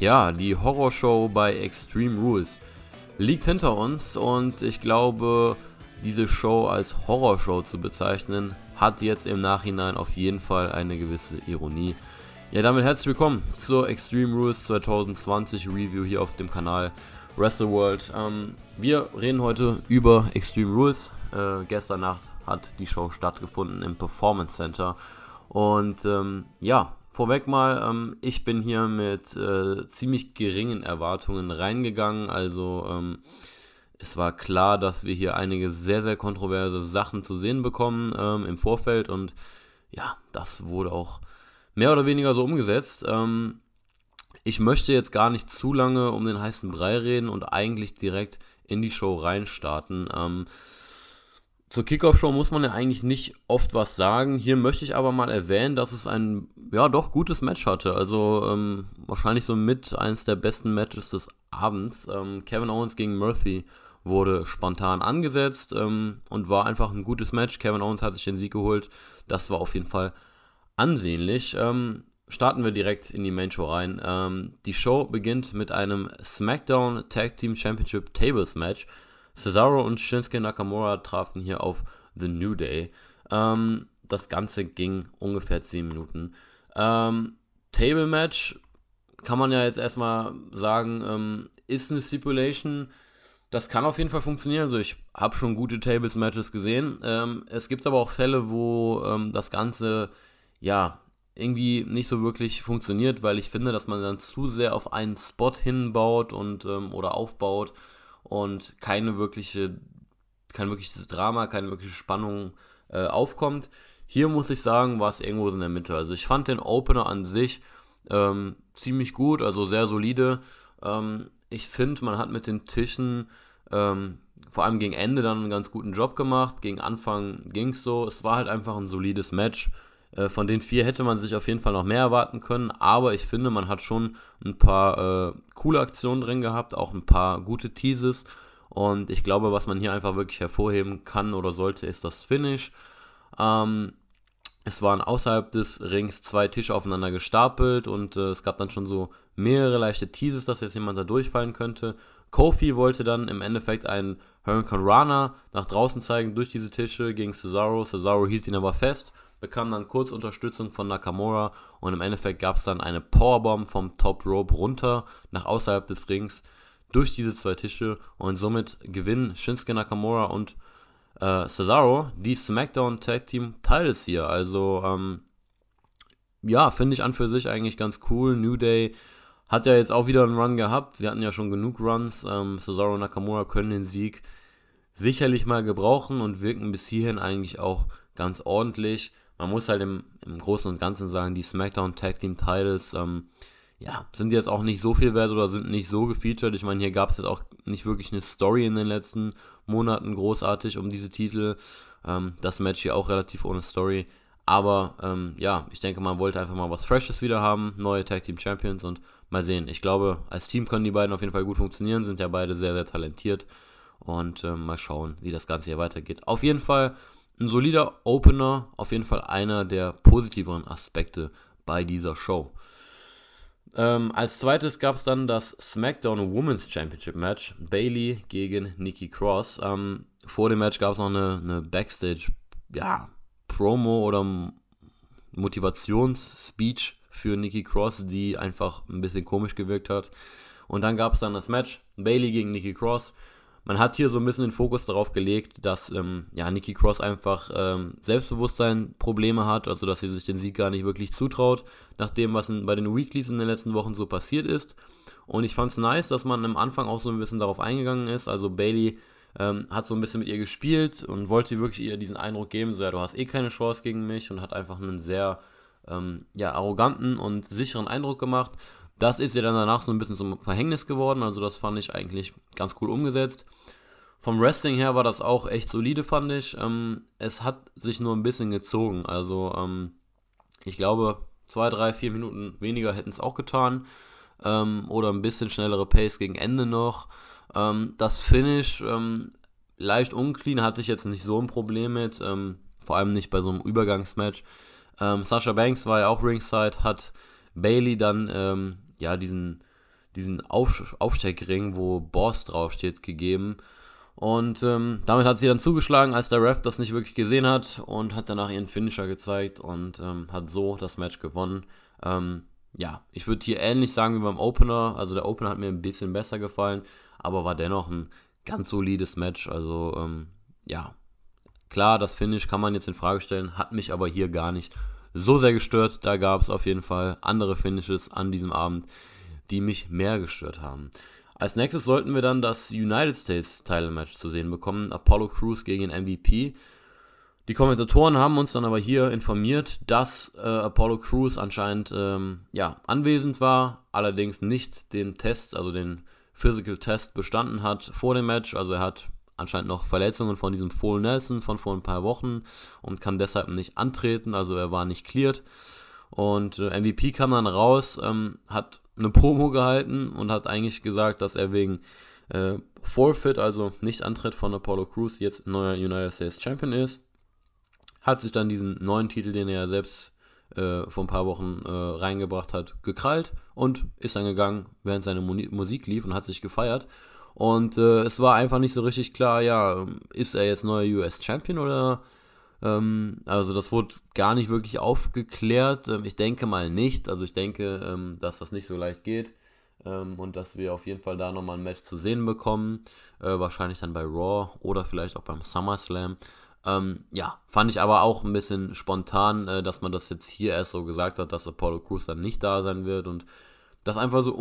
Ja, die Horrorshow bei Extreme Rules liegt hinter uns und ich glaube, diese Show als Horrorshow zu bezeichnen, hat jetzt im Nachhinein auf jeden Fall eine gewisse Ironie. Ja, damit herzlich willkommen zur Extreme Rules 2020 Review hier auf dem Kanal Wrestle World. Ähm, wir reden heute über Extreme Rules. Äh, gestern Nacht hat die Show stattgefunden im Performance Center. Und ähm, ja, Vorweg mal, ähm, ich bin hier mit äh, ziemlich geringen Erwartungen reingegangen. Also ähm, es war klar, dass wir hier einige sehr, sehr kontroverse Sachen zu sehen bekommen ähm, im Vorfeld. Und ja, das wurde auch mehr oder weniger so umgesetzt. Ähm, ich möchte jetzt gar nicht zu lange um den heißen Brei reden und eigentlich direkt in die Show reinstarten. Ähm, zur Kickoff-Show muss man ja eigentlich nicht oft was sagen. Hier möchte ich aber mal erwähnen, dass es ein, ja, doch gutes Match hatte. Also ähm, wahrscheinlich so mit eines der besten Matches des Abends. Ähm, Kevin Owens gegen Murphy wurde spontan angesetzt ähm, und war einfach ein gutes Match. Kevin Owens hat sich den Sieg geholt. Das war auf jeden Fall ansehnlich. Ähm, starten wir direkt in die Main Show rein. Ähm, die Show beginnt mit einem SmackDown Tag Team Championship Tables Match. Cesaro und Shinsuke Nakamura trafen hier auf The New Day. Ähm, das Ganze ging ungefähr 10 Minuten. Ähm, Table Match kann man ja jetzt erstmal sagen, ähm, ist eine Stipulation. Das kann auf jeden Fall funktionieren. Also ich habe schon gute Tables Matches gesehen. Ähm, es gibt aber auch Fälle, wo ähm, das Ganze ja irgendwie nicht so wirklich funktioniert, weil ich finde, dass man dann zu sehr auf einen Spot hinbaut und ähm, oder aufbaut und keine wirkliche, kein wirkliches Drama, keine wirkliche Spannung äh, aufkommt. Hier muss ich sagen, war es irgendwo in der Mitte. Also ich fand den Opener an sich ähm, ziemlich gut, also sehr solide. Ähm, ich finde, man hat mit den Tischen ähm, vor allem gegen Ende dann einen ganz guten Job gemacht. Gegen Anfang ging es so. Es war halt einfach ein solides Match. Äh, von den vier hätte man sich auf jeden Fall noch mehr erwarten können, aber ich finde, man hat schon ein paar äh, coole Aktionen drin gehabt, auch ein paar gute Teases. Und ich glaube, was man hier einfach wirklich hervorheben kann oder sollte, ist das Finish. Ähm, es waren außerhalb des Rings zwei Tische aufeinander gestapelt und äh, es gab dann schon so mehrere leichte Teases, dass jetzt jemand da durchfallen könnte. Kofi wollte dann im Endeffekt einen Hurricane Rana nach draußen zeigen durch diese Tische gegen Cesaro. Cesaro hielt ihn aber fest bekam dann kurz Unterstützung von Nakamura und im Endeffekt gab es dann eine Powerbomb vom Top Rope runter nach außerhalb des Rings durch diese zwei Tische und somit gewinnen Shinsuke Nakamura und äh, Cesaro die SmackDown Tag Team Titles hier. Also ähm, ja, finde ich an für sich eigentlich ganz cool. New Day hat ja jetzt auch wieder einen Run gehabt. Sie hatten ja schon genug Runs. Ähm, Cesaro und Nakamura können den Sieg sicherlich mal gebrauchen und wirken bis hierhin eigentlich auch ganz ordentlich man muss halt im, im Großen und Ganzen sagen, die SmackDown Tag Team Titles, ähm, ja, sind jetzt auch nicht so viel wert oder sind nicht so gefeatured. Ich meine, hier gab es jetzt auch nicht wirklich eine Story in den letzten Monaten großartig um diese Titel. Ähm, das Match hier auch relativ ohne Story. Aber ähm, ja, ich denke, man wollte einfach mal was Freshes wieder haben, neue Tag Team Champions und mal sehen. Ich glaube, als Team können die beiden auf jeden Fall gut funktionieren, sind ja beide sehr, sehr talentiert. Und ähm, mal schauen, wie das Ganze hier weitergeht. Auf jeden Fall ein solider Opener, auf jeden Fall einer der positiveren Aspekte bei dieser Show. Ähm, als zweites gab es dann das SmackDown Women's Championship Match. Bailey gegen Nikki Cross. Ähm, vor dem Match gab es noch eine, eine Backstage, ja, Promo oder Motivationsspeech für Nikki Cross, die einfach ein bisschen komisch gewirkt hat. Und dann gab es dann das Match Bailey gegen Nikki Cross man hat hier so ein bisschen den Fokus darauf gelegt, dass ähm, ja, Nikki Cross einfach ähm, Selbstbewusstsein-Probleme hat, also dass sie sich den Sieg gar nicht wirklich zutraut, nach dem, was in, bei den Weeklies in den letzten Wochen so passiert ist. Und ich fand es nice, dass man am Anfang auch so ein bisschen darauf eingegangen ist. Also Bailey ähm, hat so ein bisschen mit ihr gespielt und wollte wirklich ihr diesen Eindruck geben, so ja, du hast eh keine Chance gegen mich und hat einfach einen sehr ähm, ja, arroganten und sicheren Eindruck gemacht. Das ist ja dann danach so ein bisschen zum Verhängnis geworden, also das fand ich eigentlich ganz cool umgesetzt. Vom Wrestling her war das auch echt solide, fand ich. Ähm, es hat sich nur ein bisschen gezogen, also ähm, ich glaube, zwei, drei, vier Minuten weniger hätten es auch getan. Ähm, oder ein bisschen schnellere Pace gegen Ende noch. Ähm, das Finish ähm, leicht unclean, hatte ich jetzt nicht so ein Problem mit, ähm, vor allem nicht bei so einem Übergangsmatch. Sasha Banks war ja auch ringside, hat Bailey dann ja, diesen diesen Auf Aufsteigring, wo Boss draufsteht, gegeben. Und ähm, damit hat sie dann zugeschlagen, als der Ref das nicht wirklich gesehen hat und hat danach ihren Finisher gezeigt und ähm, hat so das Match gewonnen. Ähm, ja, ich würde hier ähnlich sagen wie beim Opener. Also der Opener hat mir ein bisschen besser gefallen, aber war dennoch ein ganz solides Match. Also ähm, ja, klar, das Finish kann man jetzt in Frage stellen, hat mich aber hier gar nicht so sehr gestört. Da gab es auf jeden Fall andere Finishes an diesem Abend, die mich mehr gestört haben. Als nächstes sollten wir dann das United States Title Match zu sehen bekommen. Apollo Crews gegen MVP. Die Kommentatoren haben uns dann aber hier informiert, dass äh, Apollo Crews anscheinend ähm, ja, anwesend war, allerdings nicht den Test, also den Physical Test bestanden hat vor dem Match. Also er hat anscheinend noch Verletzungen von diesem Full Nelson von vor ein paar Wochen und kann deshalb nicht antreten, also er war nicht cleared. Und äh, MVP kam dann raus, ähm, hat eine Promo gehalten und hat eigentlich gesagt, dass er wegen äh, Forfeit, also nicht Antritt von Apollo Crews, jetzt neuer United States Champion ist. Hat sich dann diesen neuen Titel, den er selbst äh, vor ein paar Wochen äh, reingebracht hat, gekrallt und ist dann gegangen, während seine Mu Musik lief und hat sich gefeiert. Und äh, es war einfach nicht so richtig klar, ja, ist er jetzt neuer US Champion oder ähm, also das wurde gar nicht wirklich aufgeklärt. Ähm, ich denke mal nicht. Also ich denke, ähm, dass das nicht so leicht geht. Und dass wir auf jeden Fall da nochmal ein Match zu sehen bekommen. Äh, wahrscheinlich dann bei Raw oder vielleicht auch beim SummerSlam. Ja, fand ich aber auch ein bisschen spontan, äh, dass man das jetzt hier erst so gesagt hat, dass Apollo Crews dann nicht da sein wird und das einfach so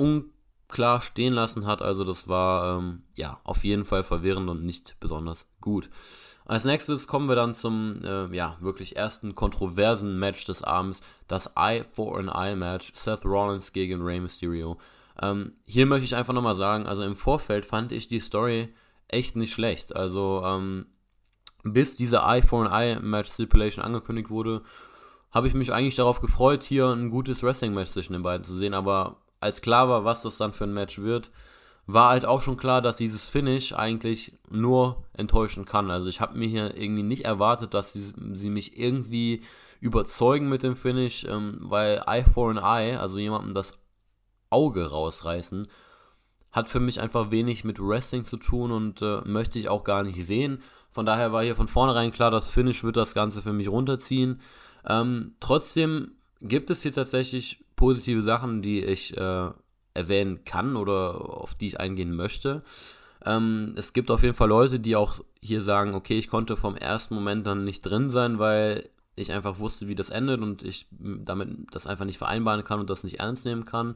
unklar stehen lassen hat. Also das war ähm, ja auf jeden Fall verwirrend und nicht besonders gut. Als nächstes kommen wir dann zum äh, ja, wirklich ersten kontroversen Match des Abends, das Eye for an Eye Match, Seth Rollins gegen Rey Mysterio. Ähm, hier möchte ich einfach nochmal sagen, also im Vorfeld fand ich die Story echt nicht schlecht. Also ähm, bis diese Eye for an Eye Match Stipulation angekündigt wurde, habe ich mich eigentlich darauf gefreut, hier ein gutes Wrestling-Match zwischen den beiden zu sehen. Aber als klar war, was das dann für ein Match wird, war halt auch schon klar, dass dieses Finish eigentlich nur enttäuschen kann. Also ich habe mir hier irgendwie nicht erwartet, dass sie, sie, mich irgendwie überzeugen mit dem Finish, ähm, weil Eye for an Eye, also jemandem das Auge rausreißen, hat für mich einfach wenig mit Wrestling zu tun und äh, möchte ich auch gar nicht sehen. Von daher war hier von vornherein klar, das Finish wird das Ganze für mich runterziehen. Ähm, trotzdem gibt es hier tatsächlich positive Sachen, die ich äh, erwähnen kann oder auf die ich eingehen möchte. Ähm, es gibt auf jeden Fall Leute, die auch hier sagen, okay, ich konnte vom ersten Moment dann nicht drin sein, weil ich einfach wusste, wie das endet und ich damit das einfach nicht vereinbaren kann und das nicht ernst nehmen kann.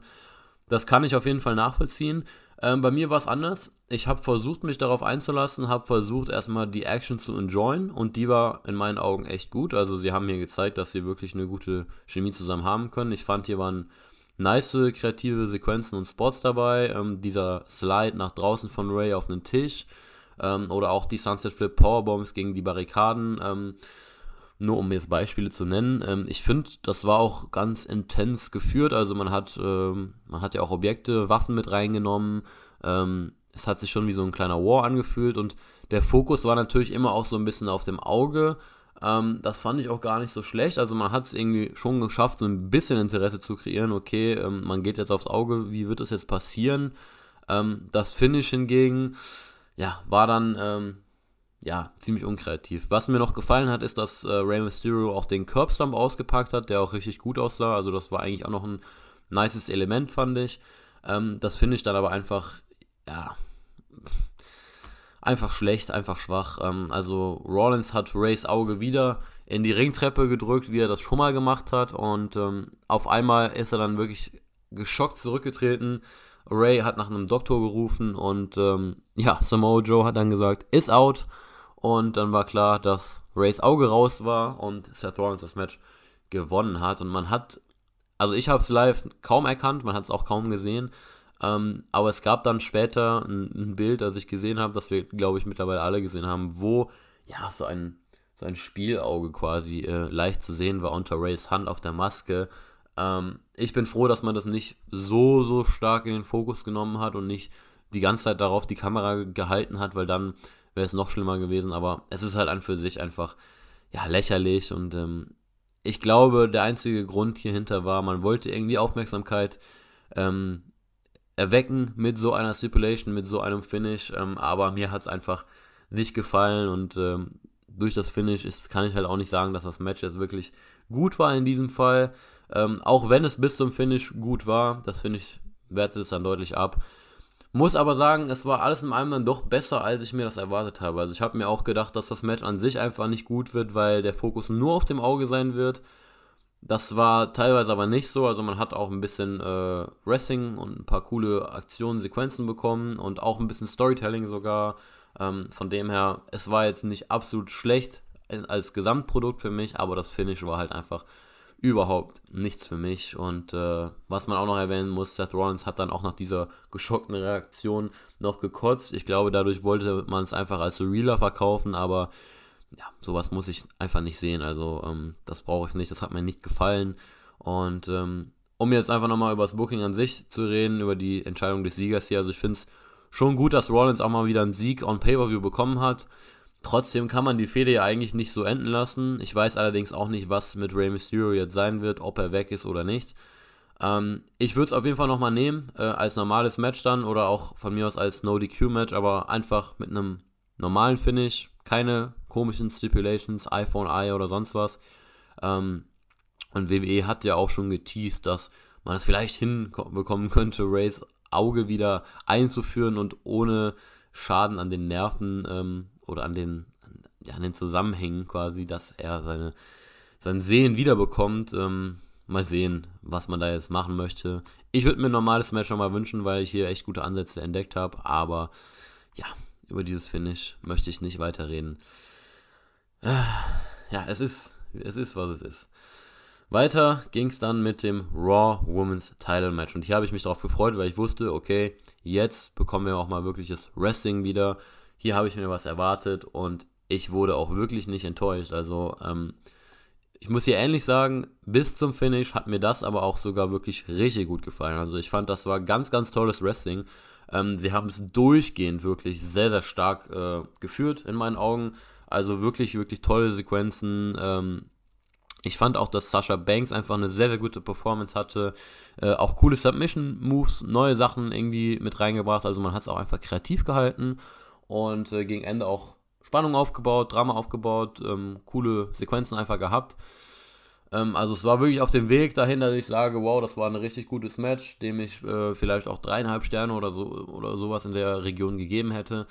Das kann ich auf jeden Fall nachvollziehen. Ähm, bei mir war es anders. Ich habe versucht, mich darauf einzulassen, habe versucht, erstmal die Action zu enjoyen und die war in meinen Augen echt gut. Also sie haben mir gezeigt, dass sie wirklich eine gute Chemie zusammen haben können. Ich fand, hier waren nice kreative Sequenzen und Spots dabei. Ähm, dieser Slide nach draußen von Ray auf einen Tisch. Ähm, oder auch die Sunset Flip Powerbombs gegen die Barrikaden. Nur um jetzt Beispiele zu nennen. Ähm, ich finde, das war auch ganz intens geführt. Also man hat, ähm, man hat ja auch Objekte, Waffen mit reingenommen. Ähm, es hat sich schon wie so ein kleiner War angefühlt und der Fokus war natürlich immer auch so ein bisschen auf dem Auge ähm, das fand ich auch gar nicht so schlecht. Also man hat es irgendwie schon geschafft, so ein bisschen Interesse zu kreieren. Okay, ähm, man geht jetzt aufs Auge, wie wird das jetzt passieren? Ähm, das Finish hingegen, ja, war dann ja ziemlich unkreativ. Was mir noch gefallen hat, ist, dass äh, Rey Mysterio auch den Curbstomp ausgepackt hat, der auch richtig gut aussah. Also das war eigentlich auch noch ein nices Element, fand ich. Ähm, das Finish dann aber einfach, ja einfach schlecht, einfach schwach. Ähm, also Rollins hat Rays Auge wieder in die Ringtreppe gedrückt, wie er das schon mal gemacht hat. Und ähm, auf einmal ist er dann wirklich geschockt zurückgetreten. Ray hat nach einem Doktor gerufen und ähm, ja, Samoa Joe hat dann gesagt, ist out. Und dann war klar, dass Rays Auge raus war und Seth Rollins das Match gewonnen hat. Und man hat, also ich habe es live kaum erkannt, man hat es auch kaum gesehen. Ähm, aber es gab dann später ein, ein Bild, das ich gesehen habe, das wir, glaube ich, mittlerweile alle gesehen haben, wo ja so ein, so ein Spielauge quasi äh, leicht zu sehen war unter Rays Hand auf der Maske. Ähm, ich bin froh, dass man das nicht so, so stark in den Fokus genommen hat und nicht die ganze Zeit darauf die Kamera gehalten hat, weil dann wäre es noch schlimmer gewesen. Aber es ist halt an für sich einfach ja, lächerlich und ähm, ich glaube, der einzige Grund hierhinter war, man wollte irgendwie Aufmerksamkeit ähm, erwecken mit so einer Stipulation, mit so einem Finish. Ähm, aber mir hat es einfach nicht gefallen und ähm, durch das Finish ist, kann ich halt auch nicht sagen, dass das Match jetzt wirklich gut war in diesem Fall. Ähm, auch wenn es bis zum Finish gut war, das finde ich, wertet es dann deutlich ab. Muss aber sagen, es war alles in allem dann doch besser, als ich mir das erwartet habe. Also ich habe mir auch gedacht, dass das Match an sich einfach nicht gut wird, weil der Fokus nur auf dem Auge sein wird. Das war teilweise aber nicht so. Also man hat auch ein bisschen äh, Wrestling und ein paar coole Aktionen, Sequenzen bekommen und auch ein bisschen Storytelling sogar. Ähm, von dem her, es war jetzt nicht absolut schlecht als Gesamtprodukt für mich, aber das Finish war halt einfach überhaupt nichts für mich. Und äh, was man auch noch erwähnen muss, Seth Rollins hat dann auch nach dieser geschockten Reaktion noch gekotzt. Ich glaube, dadurch wollte man es einfach als Realer verkaufen, aber ja, sowas muss ich einfach nicht sehen. Also ähm, das brauche ich nicht, das hat mir nicht gefallen. Und ähm, um jetzt einfach nochmal über das Booking an sich zu reden, über die Entscheidung des Siegers hier, also ich finde es schon gut, dass Rollins auch mal wieder einen Sieg on Pay-Per-View bekommen hat. Trotzdem kann man die Fehde ja eigentlich nicht so enden lassen. Ich weiß allerdings auch nicht, was mit Rey Mysterio jetzt sein wird, ob er weg ist oder nicht. Ähm, ich würde es auf jeden Fall nochmal nehmen, äh, als normales Match dann oder auch von mir aus als No-DQ-Match, aber einfach mit einem normalen Finish, keine komischen Stipulations, iPhone Eye oder sonst was. Ähm, und WWE hat ja auch schon geteased, dass man es vielleicht hinbekommen könnte, Rays Auge wieder einzuführen und ohne Schaden an den Nerven ähm, oder an den, ja, an den Zusammenhängen quasi, dass er seine, sein Sehen wiederbekommt. Ähm, mal sehen, was man da jetzt machen möchte. Ich würde mir ein normales Match nochmal wünschen, weil ich hier echt gute Ansätze entdeckt habe, aber ja, über dieses Finish möchte ich nicht weiterreden. Ja, es ist, es ist, was es ist. Weiter ging es dann mit dem Raw Women's Title Match. Und hier habe ich mich darauf gefreut, weil ich wusste, okay, jetzt bekommen wir auch mal wirkliches Wrestling wieder. Hier habe ich mir was erwartet und ich wurde auch wirklich nicht enttäuscht. Also, ähm, ich muss hier ähnlich sagen, bis zum Finish hat mir das aber auch sogar wirklich richtig gut gefallen. Also, ich fand, das war ganz, ganz tolles Wrestling. Ähm, sie haben es durchgehend wirklich sehr, sehr stark äh, geführt in meinen Augen. Also wirklich, wirklich tolle Sequenzen. Ähm, ich fand auch, dass Sasha Banks einfach eine sehr, sehr gute Performance hatte. Äh, auch coole Submission-Moves, neue Sachen irgendwie mit reingebracht. Also man hat es auch einfach kreativ gehalten und äh, gegen Ende auch Spannung aufgebaut, Drama aufgebaut, ähm, coole Sequenzen einfach gehabt. Ähm, also es war wirklich auf dem Weg dahin, dass ich sage, wow, das war ein richtig gutes Match, dem ich äh, vielleicht auch dreieinhalb Sterne oder so oder sowas in der Region gegeben hätte.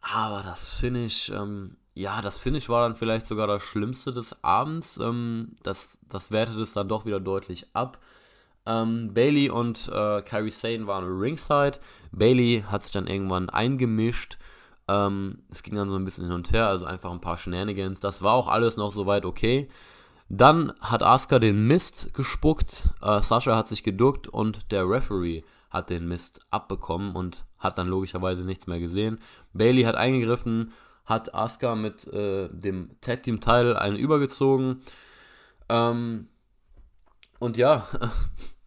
Aber das Finish, ähm, ja, das Finish war dann vielleicht sogar das Schlimmste des Abends. Ähm, das, das wertet es dann doch wieder deutlich ab. Ähm, Bailey und äh, Kyrie Sane waren ringside. Bailey hat sich dann irgendwann eingemischt. Ähm, es ging dann so ein bisschen hin und her, also einfach ein paar Shenanigans. Das war auch alles noch soweit okay. Dann hat Asuka den Mist gespuckt, äh, Sascha hat sich geduckt und der Referee hat den Mist abbekommen und hat dann logischerweise nichts mehr gesehen. Bailey hat eingegriffen hat Asuka mit äh, dem Tag Team Title einen übergezogen. Ähm, und ja,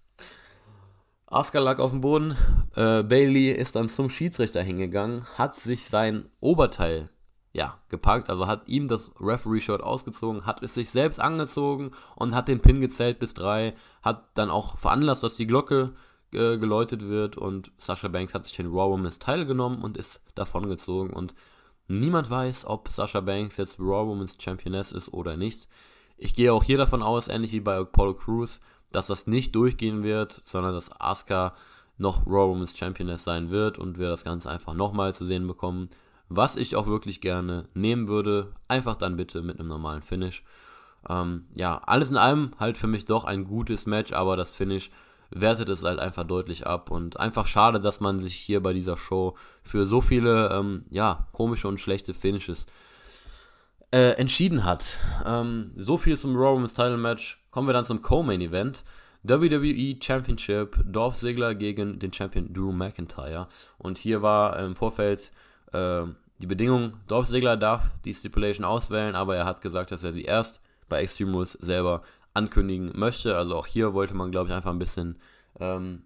Asuka lag auf dem Boden. Äh, Bailey ist dann zum Schiedsrichter hingegangen, hat sich sein Oberteil ja, gepackt, also hat ihm das Referee-Shirt ausgezogen, hat es sich selbst angezogen und hat den Pin gezählt bis drei, hat dann auch veranlasst, dass die Glocke äh, geläutet wird und Sasha Banks hat sich den Raw Women's teilgenommen und ist davongezogen und Niemand weiß, ob Sasha Banks jetzt Raw Women's Championess ist oder nicht. Ich gehe auch hier davon aus, ähnlich wie bei Apollo Crews, dass das nicht durchgehen wird, sondern dass Asuka noch Raw Women's Championess sein wird und wir das Ganze einfach nochmal zu sehen bekommen. Was ich auch wirklich gerne nehmen würde, einfach dann bitte mit einem normalen Finish. Ähm, ja, alles in allem halt für mich doch ein gutes Match, aber das Finish wertet es halt einfach deutlich ab. Und einfach schade, dass man sich hier bei dieser Show für so viele, ähm, ja, komische und schlechte Finishes entschieden hat. Ähm, so viel zum Raw Women's Title Match. Kommen wir dann zum Co-Main Event. WWE Championship, Dolph Ziggler gegen den Champion Drew McIntyre. Und hier war im Vorfeld äh, die Bedingung, Dolph Ziggler darf die Stipulation auswählen, aber er hat gesagt, dass er sie erst bei Extreme Rules selber ankündigen möchte. Also auch hier wollte man, glaube ich, einfach ein bisschen ähm,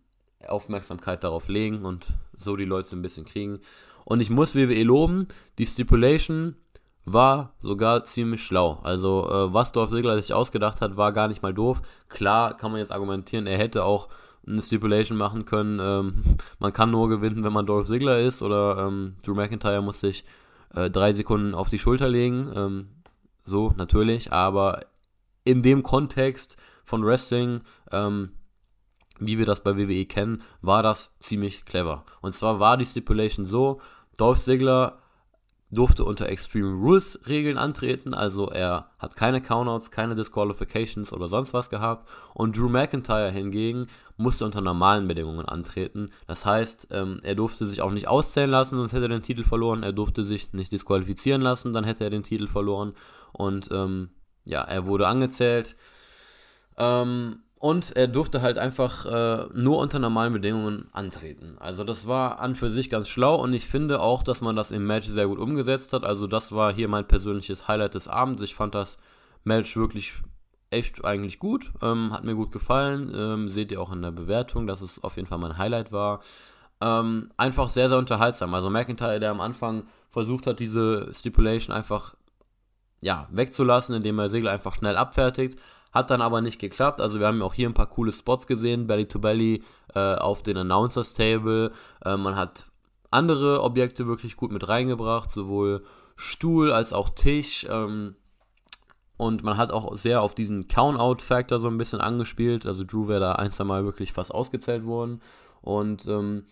Aufmerksamkeit darauf legen und so die Leute ein bisschen kriegen. Und ich muss WWE loben, die Stipulation war sogar ziemlich schlau. Also äh, was Dorf Segler sich ausgedacht hat, war gar nicht mal doof. Klar kann man jetzt argumentieren, er hätte auch eine Stipulation machen können, ähm, man kann nur gewinnen, wenn man Dolph Ziggler ist oder ähm, Drew McIntyre muss sich äh, drei Sekunden auf die Schulter legen. Ähm, so, natürlich, aber in dem Kontext von Wrestling, ähm, wie wir das bei WWE kennen, war das ziemlich clever. Und zwar war die Stipulation so, Dolph Ziggler durfte unter Extreme Rules Regeln antreten, also er hat keine Countouts, keine Disqualifications oder sonst was gehabt und Drew McIntyre hingegen musste unter normalen Bedingungen antreten. Das heißt, ähm, er durfte sich auch nicht auszählen lassen, sonst hätte er den Titel verloren. Er durfte sich nicht disqualifizieren lassen, dann hätte er den Titel verloren und ähm, ja, er wurde angezählt. Ähm, und er durfte halt einfach äh, nur unter normalen Bedingungen antreten. Also das war an für sich ganz schlau und ich finde auch, dass man das im Match sehr gut umgesetzt hat. Also das war hier mein persönliches Highlight des Abends. Ich fand das Match wirklich echt eigentlich gut, ähm, hat mir gut gefallen. Ähm, seht ihr auch in der Bewertung, dass es auf jeden Fall mein Highlight war. Ähm, einfach sehr, sehr unterhaltsam. Also McIntyre, der am Anfang versucht hat, diese Stipulation einfach ja, wegzulassen, indem er Segel einfach schnell abfertigt, hat dann aber nicht geklappt. Also wir haben auch hier ein paar coole Spots gesehen, Belly to Belly äh, auf den Announcers Table. Äh, man hat andere Objekte wirklich gut mit reingebracht, sowohl Stuhl als auch Tisch. Ähm, und man hat auch sehr auf diesen Count-Out-Factor so ein bisschen angespielt. Also Drew wäre da ein, zwei Mal wirklich fast ausgezählt worden. Und ähm,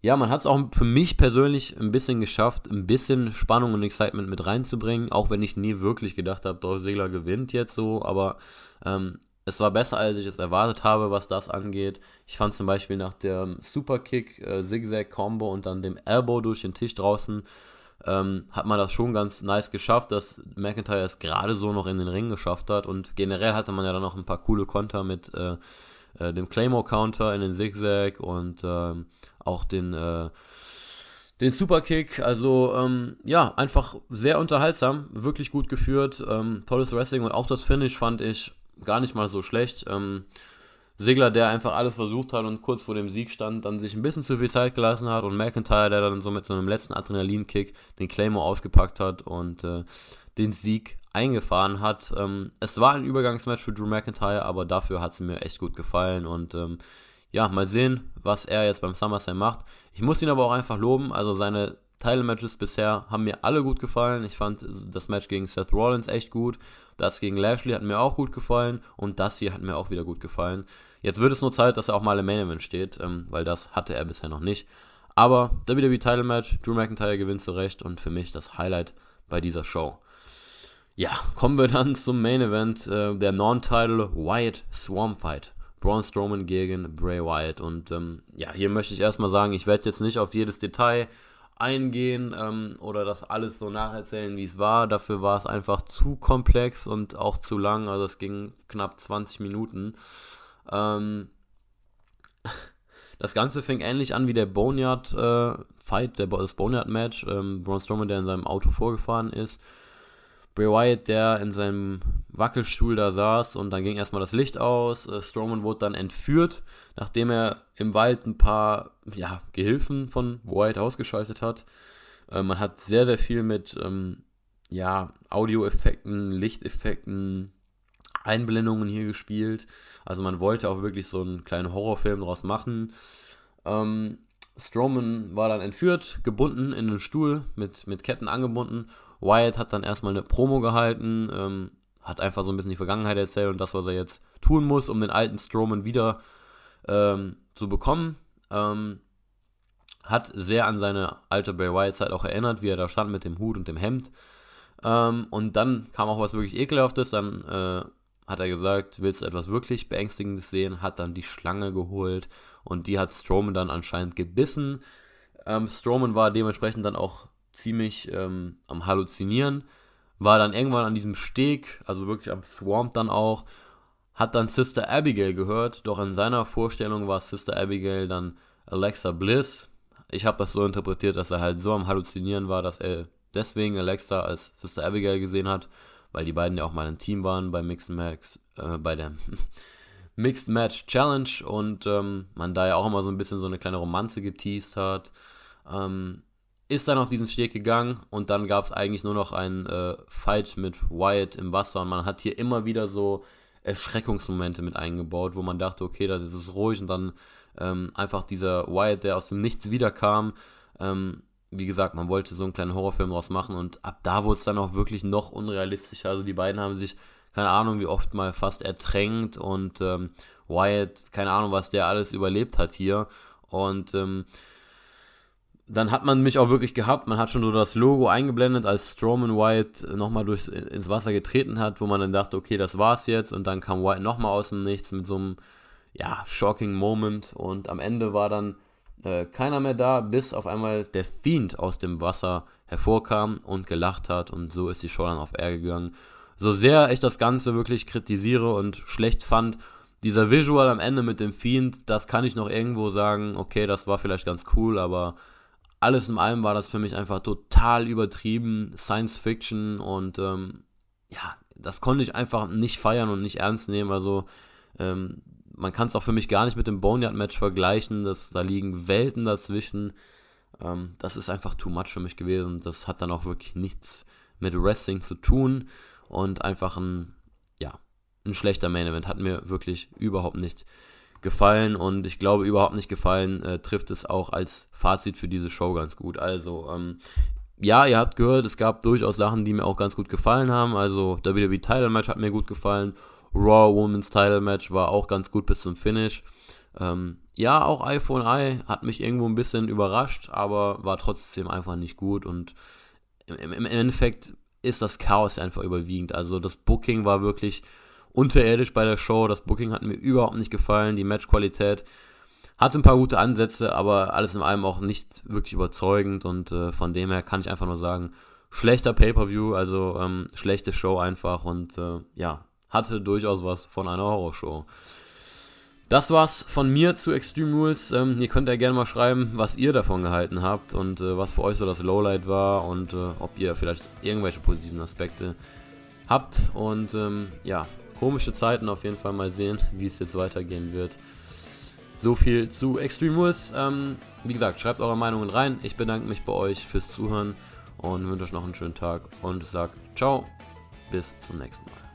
ja, man hat es auch für mich persönlich ein bisschen geschafft, ein bisschen Spannung und Excitement mit reinzubringen, auch wenn ich nie wirklich gedacht habe, Dolph Ziggler gewinnt jetzt so, aber ähm, es war besser, als ich es erwartet habe, was das angeht. Ich fand zum Beispiel nach dem Superkick, äh, Zigzag-Combo und dann dem Elbow durch den Tisch draußen, ähm, hat man das schon ganz nice geschafft, dass McIntyre es gerade so noch in den Ring geschafft hat. Und generell hatte man ja dann noch ein paar coole Konter mit äh, äh, dem Claymore-Counter in den Zigzag und ähm, auch den, äh, den Superkick. Also ähm, ja, einfach sehr unterhaltsam, wirklich gut geführt, ähm, tolles Wrestling und auch das Finish fand ich gar nicht mal so schlecht. Ähm, Segler, der einfach alles versucht hat und kurz vor dem Sieg stand, dann sich ein bisschen zu viel Zeit gelassen hat und McIntyre, der dann so mit so einem letzten Adrenalinkick den Claymore ausgepackt hat und äh, den Sieg eingefahren hat. Ähm, es war ein Übergangsmatch für Drew McIntyre, aber dafür hat es mir echt gut gefallen und ähm, ja, mal sehen, was er jetzt beim SummerSlam macht. Ich muss ihn aber auch einfach loben, also seine Title-Matches bisher haben mir alle gut gefallen. Ich fand das Match gegen Seth Rollins echt gut. Das gegen Lashley hat mir auch gut gefallen. Und das hier hat mir auch wieder gut gefallen. Jetzt wird es nur Zeit, dass er auch mal im Main Event steht, ähm, weil das hatte er bisher noch nicht. Aber WWE Title Match, Drew McIntyre gewinnt zurecht und für mich das Highlight bei dieser Show. Ja, kommen wir dann zum Main Event, äh, der Non-Title Wyatt Swamp Fight. Braun Strowman gegen Bray Wyatt. Und ähm, ja, hier möchte ich erstmal sagen, ich werde jetzt nicht auf jedes Detail eingehen ähm, oder das alles so nacherzählen, wie es war. Dafür war es einfach zu komplex und auch zu lang. Also es ging knapp 20 Minuten. Ähm, das Ganze fing ähnlich an wie der Boneyard äh, der, das Boneyard Match. Ähm, Braun Strowman, der in seinem Auto vorgefahren ist. Bray Wyatt, der in seinem Wackelstuhl da saß und dann ging erstmal das Licht aus. Äh, Strowman wurde dann entführt, nachdem er im Wald ein paar ja, Gehilfen von Wyatt ausgeschaltet hat. Äh, man hat sehr, sehr viel mit ähm, ja, Audioeffekten, Lichteffekten, Einblendungen hier gespielt. Also man wollte auch wirklich so einen kleinen Horrorfilm draus machen. Ähm, Strowman war dann entführt, gebunden in den Stuhl, mit, mit Ketten angebunden Wyatt hat dann erstmal eine Promo gehalten, ähm, hat einfach so ein bisschen die Vergangenheit erzählt und das, was er jetzt tun muss, um den alten Strowman wieder ähm, zu bekommen. Ähm, hat sehr an seine alte Bray Wyatt-Zeit auch erinnert, wie er da stand mit dem Hut und dem Hemd. Ähm, und dann kam auch was wirklich Ekelhaftes. Dann äh, hat er gesagt, willst du etwas wirklich Beängstigendes sehen? Hat dann die Schlange geholt und die hat Strowman dann anscheinend gebissen. Ähm, Strowman war dementsprechend dann auch ziemlich ähm, am Halluzinieren, war dann irgendwann an diesem Steg, also wirklich am Swamp dann auch, hat dann Sister Abigail gehört, doch in seiner Vorstellung war Sister Abigail dann Alexa Bliss. Ich habe das so interpretiert, dass er halt so am Halluzinieren war, dass er deswegen Alexa als Sister Abigail gesehen hat, weil die beiden ja auch mal ein Team waren bei Mixed Max, äh, bei der Mixed Match Challenge und ähm, man da ja auch immer so ein bisschen so eine kleine Romanze geteased hat. Ähm, ist dann auf diesen Steg gegangen und dann gab es eigentlich nur noch einen äh, Fight mit Wyatt im Wasser und man hat hier immer wieder so Erschreckungsmomente mit eingebaut, wo man dachte, okay, das ist ruhig und dann ähm, einfach dieser Wyatt, der aus dem Nichts wiederkam. Ähm, wie gesagt, man wollte so einen kleinen Horrorfilm draus machen und ab da wurde es dann auch wirklich noch unrealistischer. Also die beiden haben sich, keine Ahnung, wie oft mal fast ertränkt und ähm, Wyatt, keine Ahnung, was der alles überlebt hat hier. Und ähm, dann hat man mich auch wirklich gehabt. Man hat schon so das Logo eingeblendet, als Strowman White nochmal durchs, ins Wasser getreten hat, wo man dann dachte, okay, das war's jetzt. Und dann kam White nochmal aus dem Nichts mit so einem, ja, shocking Moment. Und am Ende war dann äh, keiner mehr da, bis auf einmal der Fiend aus dem Wasser hervorkam und gelacht hat. Und so ist die Show dann auf R gegangen. So sehr ich das Ganze wirklich kritisiere und schlecht fand, dieser Visual am Ende mit dem Fiend, das kann ich noch irgendwo sagen, okay, das war vielleicht ganz cool, aber alles in allem war das für mich einfach total übertrieben, Science Fiction und ähm, ja, das konnte ich einfach nicht feiern und nicht ernst nehmen. Also ähm, man kann es auch für mich gar nicht mit dem Boneyard-Match vergleichen. Das, da liegen Welten dazwischen. Ähm, das ist einfach too much für mich gewesen. Das hat dann auch wirklich nichts mit Wrestling zu tun und einfach ein, ja, ein schlechter Main Event. Hat mir wirklich überhaupt nicht gefallen und ich glaube überhaupt nicht gefallen, äh, trifft es auch als Fazit für diese Show ganz gut. Also, ähm, ja, ihr habt gehört, es gab durchaus Sachen, die mir auch ganz gut gefallen haben. Also, WWE Title Match hat mir gut gefallen. Raw Women's Title Match war auch ganz gut bis zum Finish. Ähm, ja, auch iPhone Eye hat mich irgendwo ein bisschen überrascht, aber war trotzdem einfach nicht gut und im, im Endeffekt ist das Chaos einfach überwiegend. Also das Booking war wirklich unterirdisch bei der Show. Das Booking hat mir überhaupt nicht gefallen. Die Matchqualität hatte ein paar gute Ansätze, aber alles in allem auch nicht wirklich überzeugend. Und äh, von dem her kann ich einfach nur sagen, schlechter Pay-per-View, also ähm, schlechte Show einfach. Und äh, ja, hatte durchaus was von einer Horrorshow. Das war's von mir zu Extreme Rules. Ähm, ihr könnt ja gerne mal schreiben, was ihr davon gehalten habt und äh, was für euch so das Lowlight war und äh, ob ihr vielleicht irgendwelche positiven Aspekte habt. Und ähm, ja, komische Zeiten auf jeden Fall mal sehen, wie es jetzt weitergehen wird. So viel zu Extreme Rules. Ähm, wie gesagt, schreibt eure Meinungen rein. Ich bedanke mich bei euch fürs Zuhören und wünsche euch noch einen schönen Tag und sage ciao, bis zum nächsten Mal.